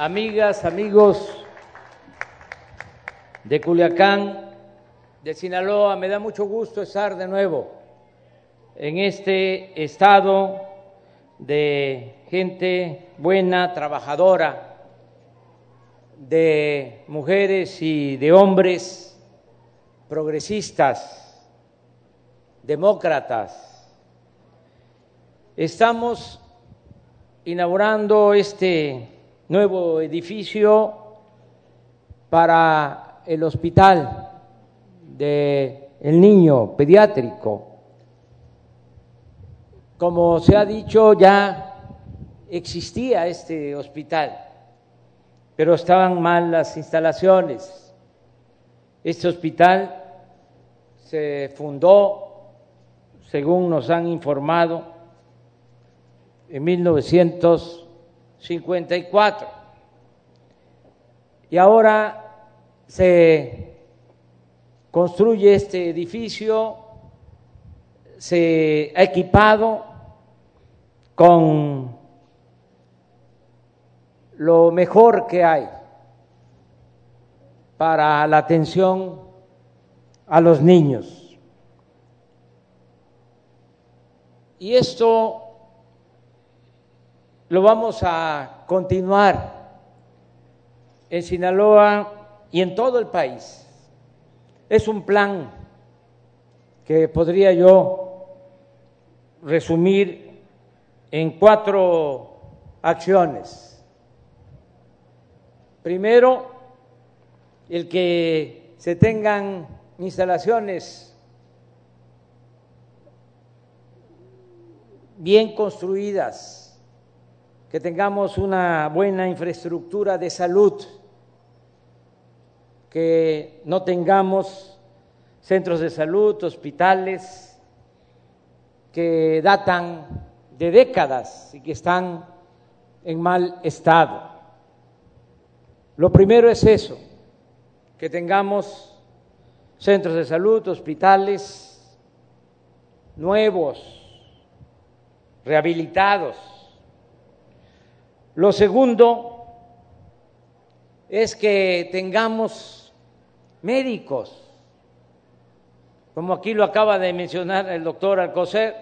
amigas, amigos de Culiacán, de Sinaloa, me da mucho gusto estar de nuevo en este estado de gente buena, trabajadora, de mujeres y de hombres progresistas, demócratas. Estamos inaugurando este nuevo edificio para el hospital del el niño pediátrico. Como se ha dicho, ya existía este hospital, pero estaban mal las instalaciones. Este hospital se fundó, según nos han informado, en 1954. Y ahora se construye este edificio, se ha equipado con lo mejor que hay para la atención a los niños. Y esto lo vamos a continuar en Sinaloa y en todo el país. Es un plan que podría yo resumir en cuatro acciones. Primero, el que se tengan instalaciones bien construidas, que tengamos una buena infraestructura de salud, que no tengamos centros de salud, hospitales que datan de décadas y que están en mal estado. Lo primero es eso, que tengamos centros de salud, hospitales nuevos, rehabilitados. Lo segundo es que tengamos médicos, como aquí lo acaba de mencionar el doctor Alcocer,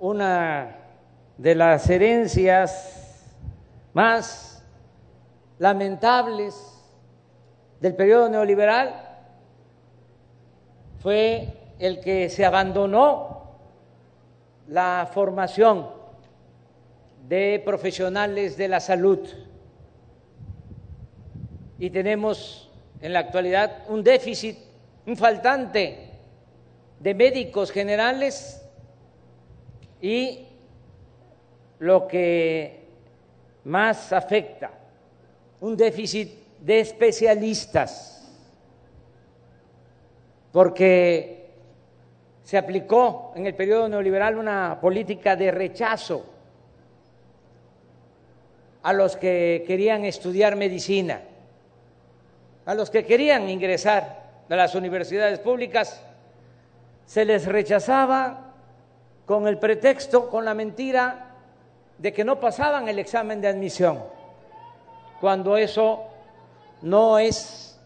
una de las herencias más lamentables del periodo neoliberal fue el que se abandonó la formación de profesionales de la salud. Y tenemos en la actualidad un déficit, un faltante de médicos generales y lo que más afecta, un déficit de especialistas, porque se aplicó en el periodo neoliberal una política de rechazo a los que querían estudiar medicina a los que querían ingresar a las universidades públicas, se les rechazaba con el pretexto, con la mentira de que no pasaban el examen de admisión, cuando eso no es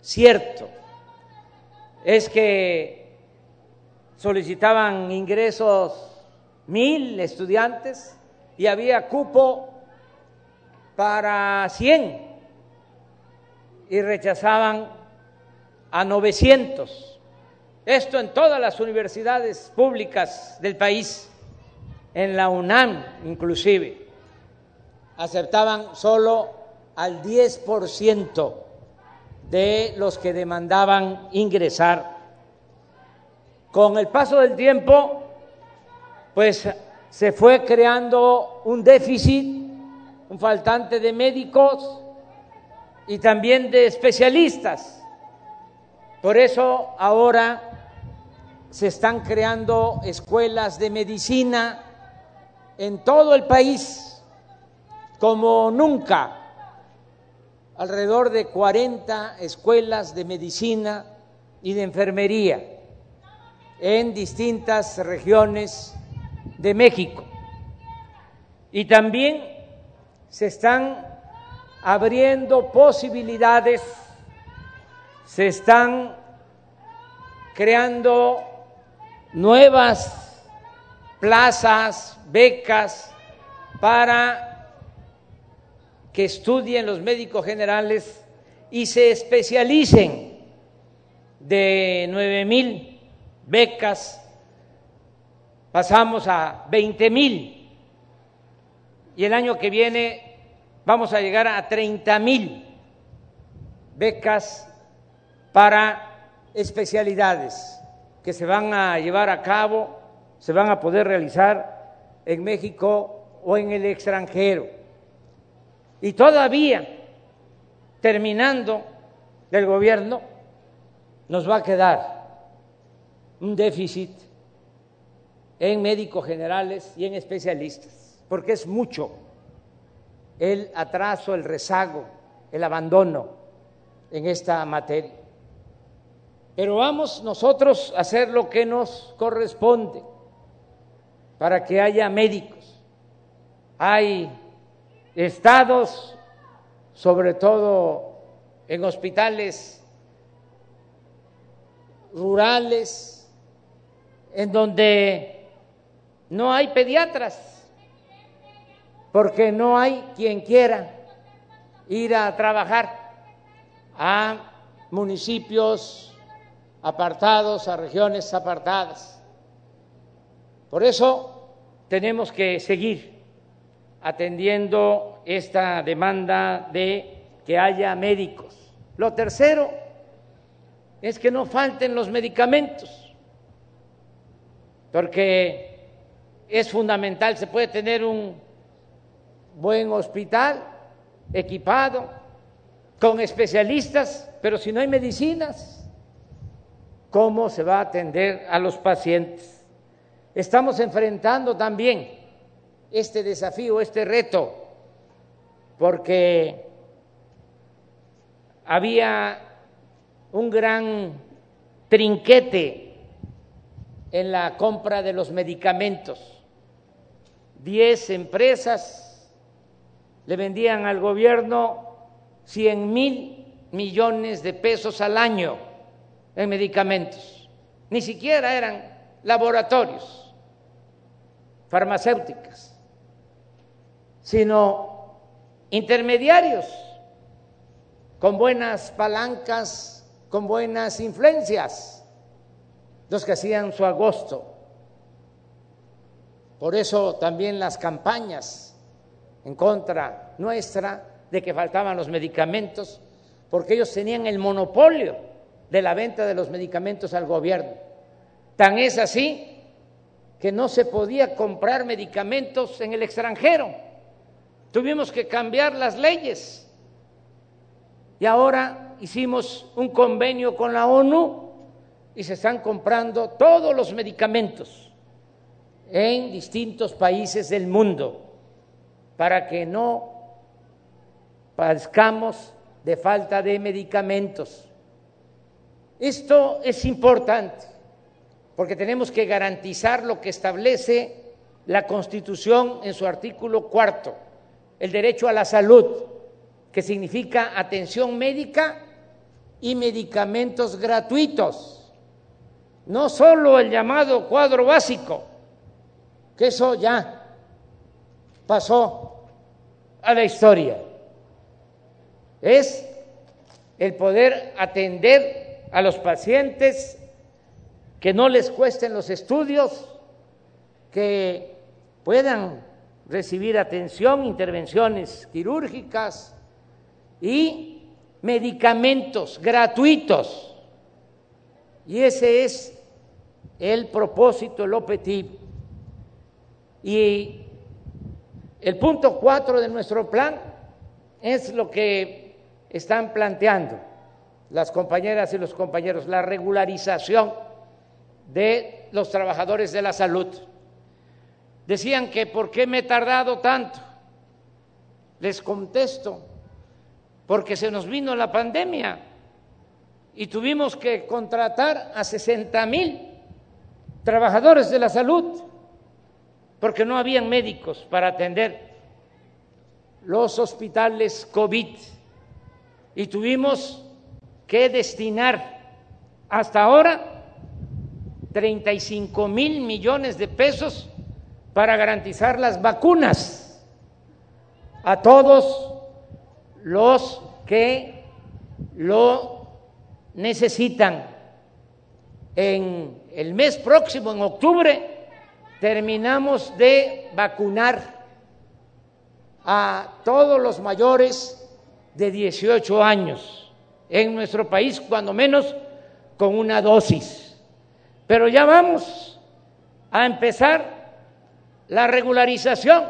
cierto. Es que solicitaban ingresos mil estudiantes y había cupo para cien y rechazaban a 900. Esto en todas las universidades públicas del país, en la UNAM inclusive, aceptaban solo al 10% de los que demandaban ingresar. Con el paso del tiempo, pues se fue creando un déficit, un faltante de médicos, y también de especialistas. Por eso ahora se están creando escuelas de medicina en todo el país, como nunca, alrededor de 40 escuelas de medicina y de enfermería en distintas regiones de México. Y también se están abriendo posibilidades, se están creando nuevas plazas, becas para que estudien los médicos generales y se especialicen de nueve mil becas, pasamos a veinte mil y el año que viene vamos a llegar a treinta mil becas para especialidades que se van a llevar a cabo, se van a poder realizar en México o en el extranjero. Y todavía terminando del gobierno, nos va a quedar un déficit en médicos generales y en especialistas, porque es mucho el atraso, el rezago, el abandono en esta materia. Pero vamos nosotros a hacer lo que nos corresponde para que haya médicos. Hay estados sobre todo en hospitales rurales, en donde no hay pediatras, porque no hay quien quiera ir a trabajar a municipios apartados, a regiones apartadas. Por eso tenemos que seguir atendiendo esta demanda de que haya médicos. Lo tercero es que no falten los medicamentos, porque es fundamental, se puede tener un buen hospital equipado, con especialistas, pero si no hay medicinas, ¿cómo se va a atender a los pacientes? Estamos enfrentando también este desafío, este reto porque había un gran trinquete en la compra de los medicamentos. Diez empresas le vendían al gobierno cien mil millones de pesos al año en medicamentos. Ni siquiera eran laboratorios farmacéuticas, sino intermediarios con buenas palancas, con buenas influencias, los que hacían su agosto. Por eso también las campañas en contra nuestra de que faltaban los medicamentos, porque ellos tenían el monopolio de la venta de los medicamentos al gobierno. Tan es así que no se podía comprar medicamentos en el extranjero. Tuvimos que cambiar las leyes. Y ahora hicimos un convenio con la ONU y se están comprando todos los medicamentos en distintos países del mundo para que no padezcamos de falta de medicamentos. Esto es importante porque tenemos que garantizar lo que establece la Constitución en su artículo cuarto el derecho a la salud, que significa atención médica y medicamentos gratuitos, no solo el llamado cuadro básico, que eso ya pasó a la historia, es el poder atender a los pacientes que no les cuesten los estudios, que puedan recibir atención, intervenciones quirúrgicas y medicamentos gratuitos. Y ese es el propósito, el objetivo. Y el punto cuatro de nuestro plan es lo que están planteando las compañeras y los compañeros, la regularización de los trabajadores de la salud. Decían que por qué me he tardado tanto. Les contesto, porque se nos vino la pandemia y tuvimos que contratar a 60 mil trabajadores de la salud, porque no habían médicos para atender los hospitales COVID y tuvimos que destinar hasta ahora 35 mil millones de pesos para garantizar las vacunas a todos los que lo necesitan. En el mes próximo, en octubre, terminamos de vacunar a todos los mayores de 18 años en nuestro país, cuando menos con una dosis. Pero ya vamos a empezar la regularización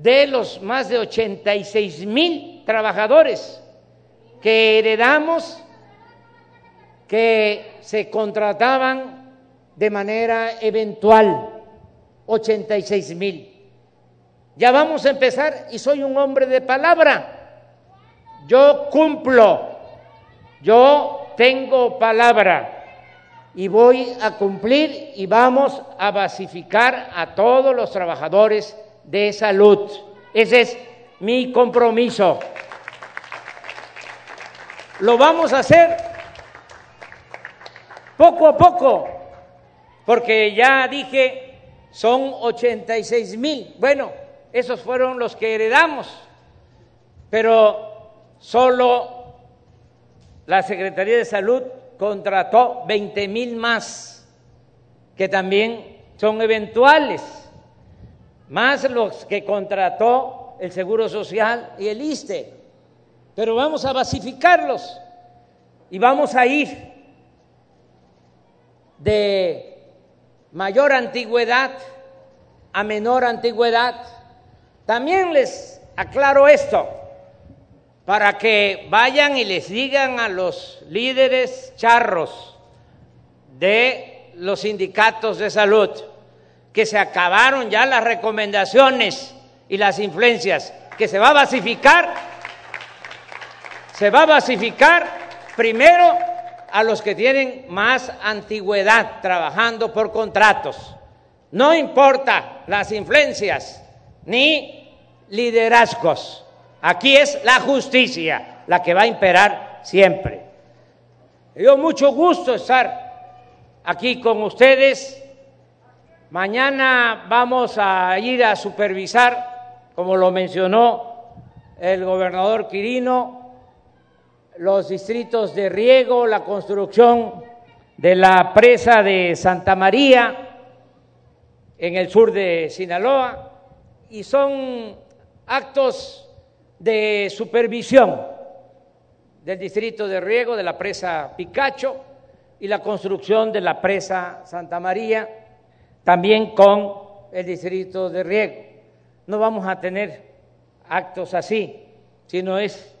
de los más de 86 mil trabajadores que heredamos, que se contrataban de manera eventual, 86 mil. Ya vamos a empezar y soy un hombre de palabra. Yo cumplo, yo tengo palabra y voy a cumplir y vamos a basificar a todos los trabajadores de salud. Ese es mi compromiso. Lo vamos a hacer poco a poco, porque ya dije, son 86 mil. Bueno, esos fueron los que heredamos, pero solo la Secretaría de Salud contrató 20 mil más, que también son eventuales, más los que contrató el Seguro Social y el ISTE. Pero vamos a basificarlos y vamos a ir de mayor antigüedad a menor antigüedad. También les aclaro esto para que vayan y les digan a los líderes charros de los sindicatos de salud que se acabaron ya las recomendaciones y las influencias, que se va a basificar, se va a basificar primero a los que tienen más antigüedad trabajando por contratos. No importa las influencias ni liderazgos Aquí es la justicia la que va a imperar siempre. Me dio mucho gusto estar aquí con ustedes. Mañana vamos a ir a supervisar, como lo mencionó el gobernador Quirino, los distritos de riego, la construcción de la presa de Santa María en el sur de Sinaloa y son actos de supervisión del distrito de riego de la presa Picacho y la construcción de la presa Santa María, también con el distrito de riego. No vamos a tener actos así, sino es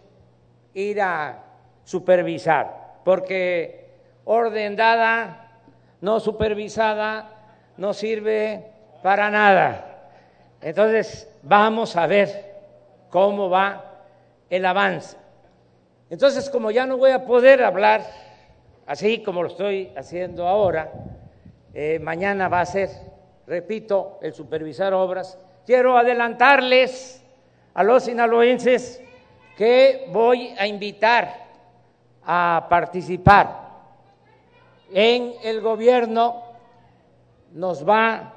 ir a supervisar, porque orden dada, no supervisada, no sirve para nada. Entonces, vamos a ver cómo va el avance. Entonces, como ya no voy a poder hablar así como lo estoy haciendo ahora, eh, mañana va a ser, repito, el supervisar obras, quiero adelantarles a los sinaloenses que voy a invitar a participar en el gobierno, nos va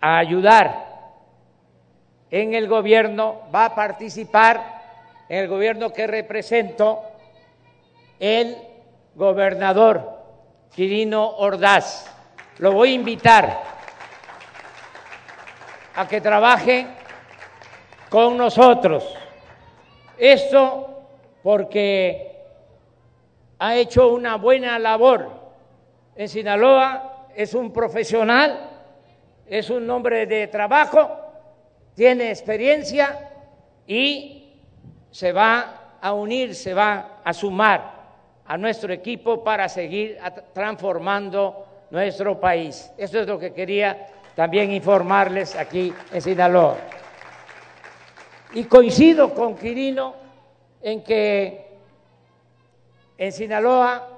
a ayudar en el gobierno, va a participar en el gobierno que represento el gobernador Quirino Ordaz. Lo voy a invitar a que trabaje con nosotros. Esto porque ha hecho una buena labor en Sinaloa, es un profesional, es un hombre de trabajo tiene experiencia y se va a unir, se va a sumar a nuestro equipo para seguir transformando nuestro país. Eso es lo que quería también informarles aquí en Sinaloa. Y coincido con Quirino en que en Sinaloa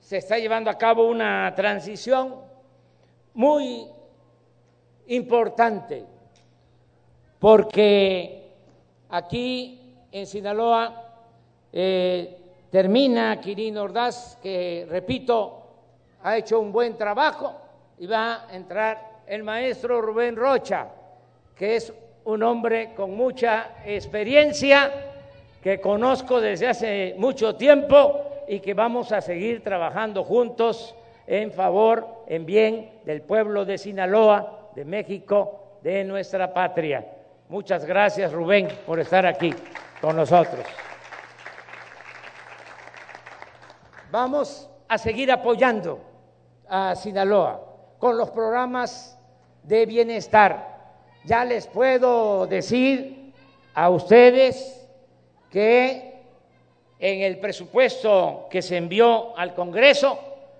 se está llevando a cabo una transición muy importante porque aquí en Sinaloa eh, termina Quirino Ordaz, que repito, ha hecho un buen trabajo, y va a entrar el maestro Rubén Rocha, que es un hombre con mucha experiencia, que conozco desde hace mucho tiempo y que vamos a seguir trabajando juntos en favor, en bien del pueblo de Sinaloa, de México, de nuestra patria. Muchas gracias, Rubén, por estar aquí con nosotros. Vamos a seguir apoyando a Sinaloa con los programas de bienestar. Ya les puedo decir a ustedes que en el presupuesto que se envió al Congreso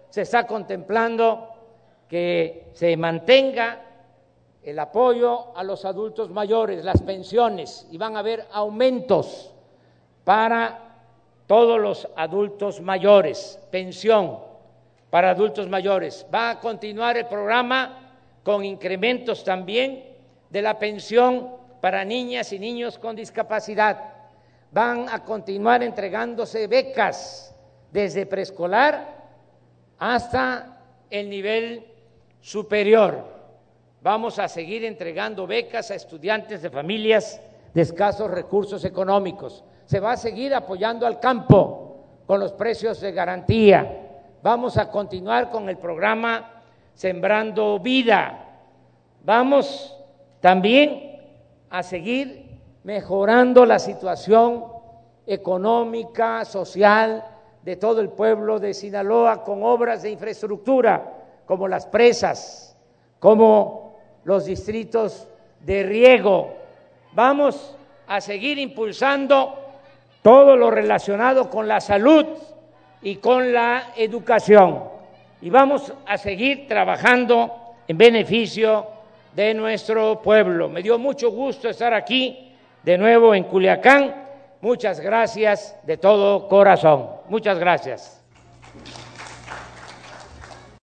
se está contemplando que se mantenga el apoyo a los adultos mayores, las pensiones, y van a haber aumentos para todos los adultos mayores, pensión para adultos mayores. Va a continuar el programa con incrementos también de la pensión para niñas y niños con discapacidad. Van a continuar entregándose becas desde preescolar hasta el nivel superior. Vamos a seguir entregando becas a estudiantes de familias de escasos recursos económicos. Se va a seguir apoyando al campo con los precios de garantía. Vamos a continuar con el programa Sembrando Vida. Vamos también a seguir mejorando la situación económica, social de todo el pueblo de Sinaloa con obras de infraestructura como las presas, como los distritos de riego. Vamos a seguir impulsando todo lo relacionado con la salud y con la educación. Y vamos a seguir trabajando en beneficio de nuestro pueblo. Me dio mucho gusto estar aquí de nuevo en Culiacán. Muchas gracias de todo corazón. Muchas gracias.